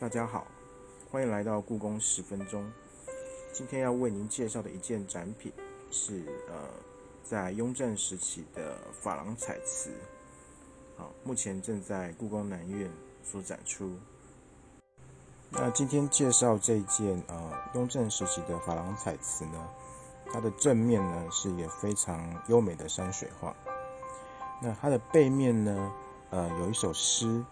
大家好，欢迎来到故宫十分钟。今天要为您介绍的一件展品是呃，在雍正时期的珐琅彩瓷，好，目前正在故宫南院所展出。那今天介绍这件呃雍正时期的珐琅彩瓷呢，它的正面呢是一个非常优美的山水画，那它的背面呢，呃，有一首诗，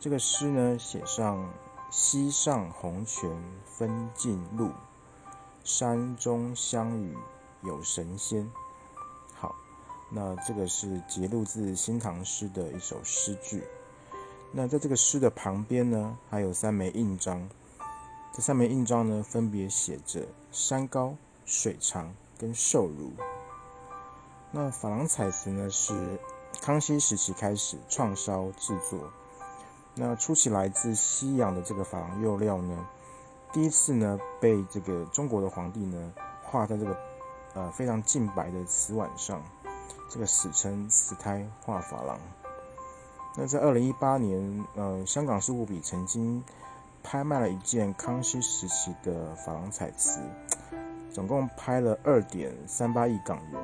这个诗呢写上。溪上红泉分径路，山中相与有神仙。好，那这个是节录自新唐诗的一首诗句。那在这个诗的旁边呢，还有三枚印章。这三枚印章呢，分别写着山高、水长跟瘦如。那珐琅彩瓷呢，是康熙时期开始创烧制作。那初期来自西洋的这个珐琅釉料呢，第一次呢被这个中国的皇帝呢画在这个呃非常净白的瓷碗上，这个史称瓷胎画珐琅。那在二零一八年，呃，香港事务比曾经拍卖了一件康熙时期的珐琅彩瓷，总共拍了二点三八亿港元，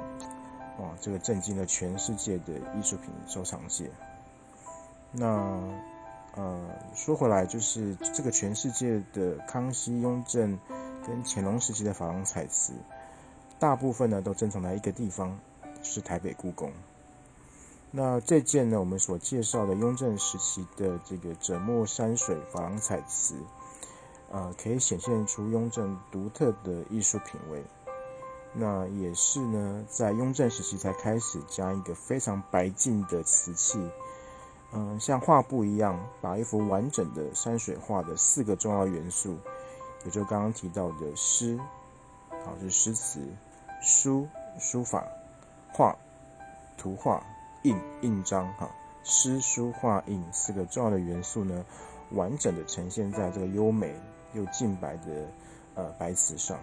哇，这个震惊了全世界的艺术品收藏界。那。呃，说回来，就是这个全世界的康熙、雍正跟乾隆时期的珐琅彩瓷，大部分呢都珍藏在一个地方，是台北故宫。那这件呢，我们所介绍的雍正时期的这个折墨山水珐琅彩瓷，呃，可以显现出雍正独特的艺术品味。那也是呢，在雍正时期才开始将一个非常白净的瓷器。嗯，像画布一样，把一幅完整的山水画的四个重要元素，也就刚刚提到的诗，好是诗词、书书法、画图画、印印章，哈，诗书画印四个重要的元素呢，完整的呈现在这个优美又净白的呃白瓷上。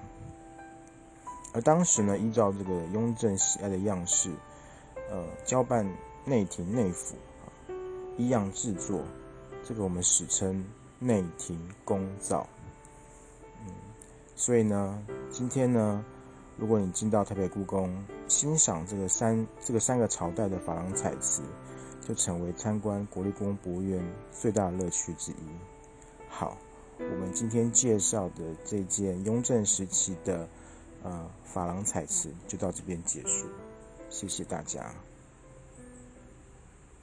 而当时呢，依照这个雍正喜爱的样式，呃，交办内廷内府。一样制作，这个我们史称内廷工造。嗯，所以呢，今天呢，如果你进到台北故宫欣赏这个三这个三个朝代的珐琅彩瓷，就成为参观国立故宫博物院最大的乐趣之一。好，我们今天介绍的这件雍正时期的呃珐琅彩瓷就到这边结束，谢谢大家。